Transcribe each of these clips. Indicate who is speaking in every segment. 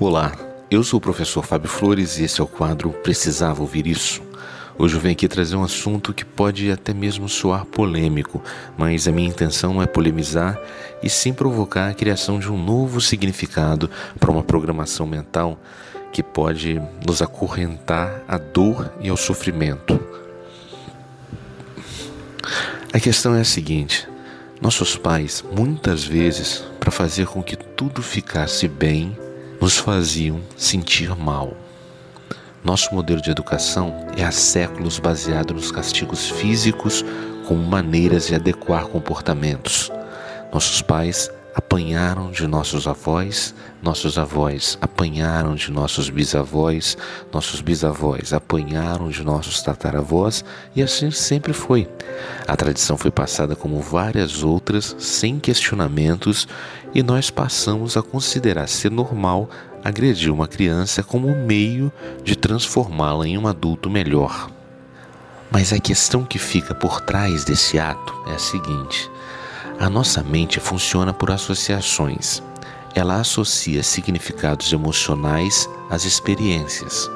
Speaker 1: Olá, eu sou o professor Fábio Flores e esse é o quadro Precisava Ouvir Isso. Hoje eu venho aqui trazer um assunto que pode até mesmo soar polêmico, mas a minha intenção não é polemizar e sim provocar a criação de um novo significado para uma programação mental que pode nos acorrentar à dor e ao sofrimento. A questão é a seguinte: nossos pais, muitas vezes, para fazer com que tudo ficasse bem, nos faziam sentir mal. Nosso modelo de educação é há séculos baseado nos castigos físicos como maneiras de adequar comportamentos. Nossos pais apanharam de nossos avós, nossos avós apanharam de nossos bisavós, nossos bisavós apanharam de nossos tataravós e assim sempre foi. A tradição foi passada como várias outras, sem questionamentos, e nós passamos a considerar ser normal agredir uma criança como meio de transformá-la em um adulto melhor. Mas a questão que fica por trás desse ato é a seguinte: a nossa mente funciona por associações. Ela associa significados emocionais às experiências.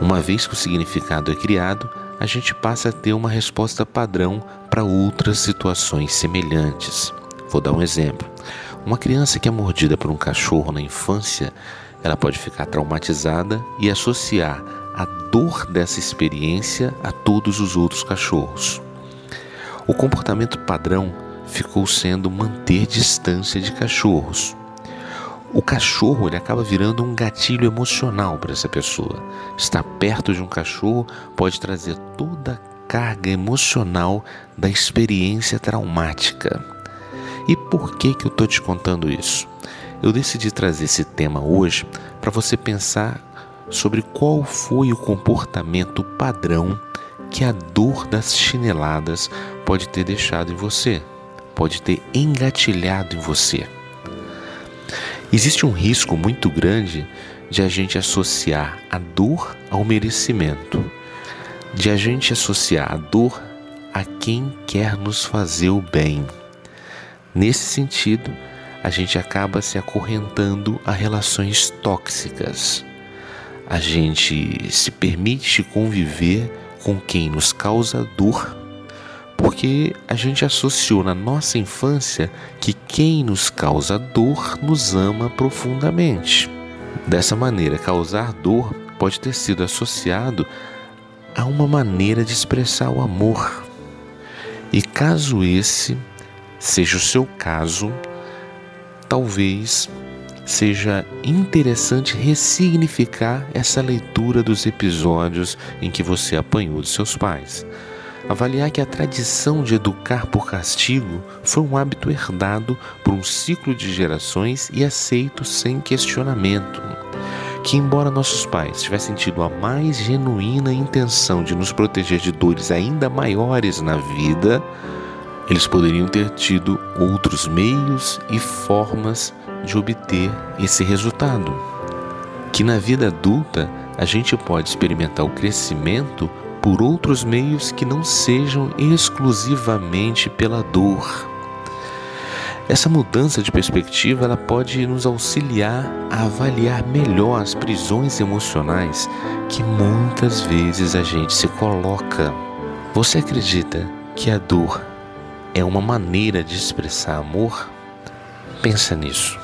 Speaker 1: Uma vez que o significado é criado, a gente passa a ter uma resposta padrão para outras situações semelhantes. Vou dar um exemplo. Uma criança que é mordida por um cachorro na infância, ela pode ficar traumatizada e associar a dor dessa experiência a todos os outros cachorros. O comportamento padrão ficou sendo manter distância de cachorros. O cachorro ele acaba virando um gatilho emocional para essa pessoa. Estar perto de um cachorro pode trazer toda a carga emocional da experiência traumática. E por que que eu estou te contando isso? Eu decidi trazer esse tema hoje para você pensar sobre qual foi o comportamento padrão que a dor das chineladas pode ter deixado em você pode ter engatilhado em você. Existe um risco muito grande de a gente associar a dor ao merecimento, de a gente associar a dor a quem quer nos fazer o bem. Nesse sentido, a gente acaba se acorrentando a relações tóxicas. A gente se permite conviver com quem nos causa dor porque a gente associou na nossa infância que quem nos causa dor nos ama profundamente. Dessa maneira, causar dor pode ter sido associado a uma maneira de expressar o amor. E caso esse seja o seu caso, talvez seja interessante ressignificar essa leitura dos episódios em que você apanhou de seus pais avaliar que a tradição de educar por castigo foi um hábito herdado por um ciclo de gerações e aceito sem questionamento. Que, embora nossos pais tivessem tido a mais genuína intenção de nos proteger de dores ainda maiores na vida, eles poderiam ter tido outros meios e formas de obter esse resultado. Que na vida adulta a gente pode experimentar o crescimento por outros meios que não sejam exclusivamente pela dor. Essa mudança de perspectiva ela pode nos auxiliar a avaliar melhor as prisões emocionais que muitas vezes a gente se coloca. Você acredita que a dor é uma maneira de expressar amor? Pensa nisso.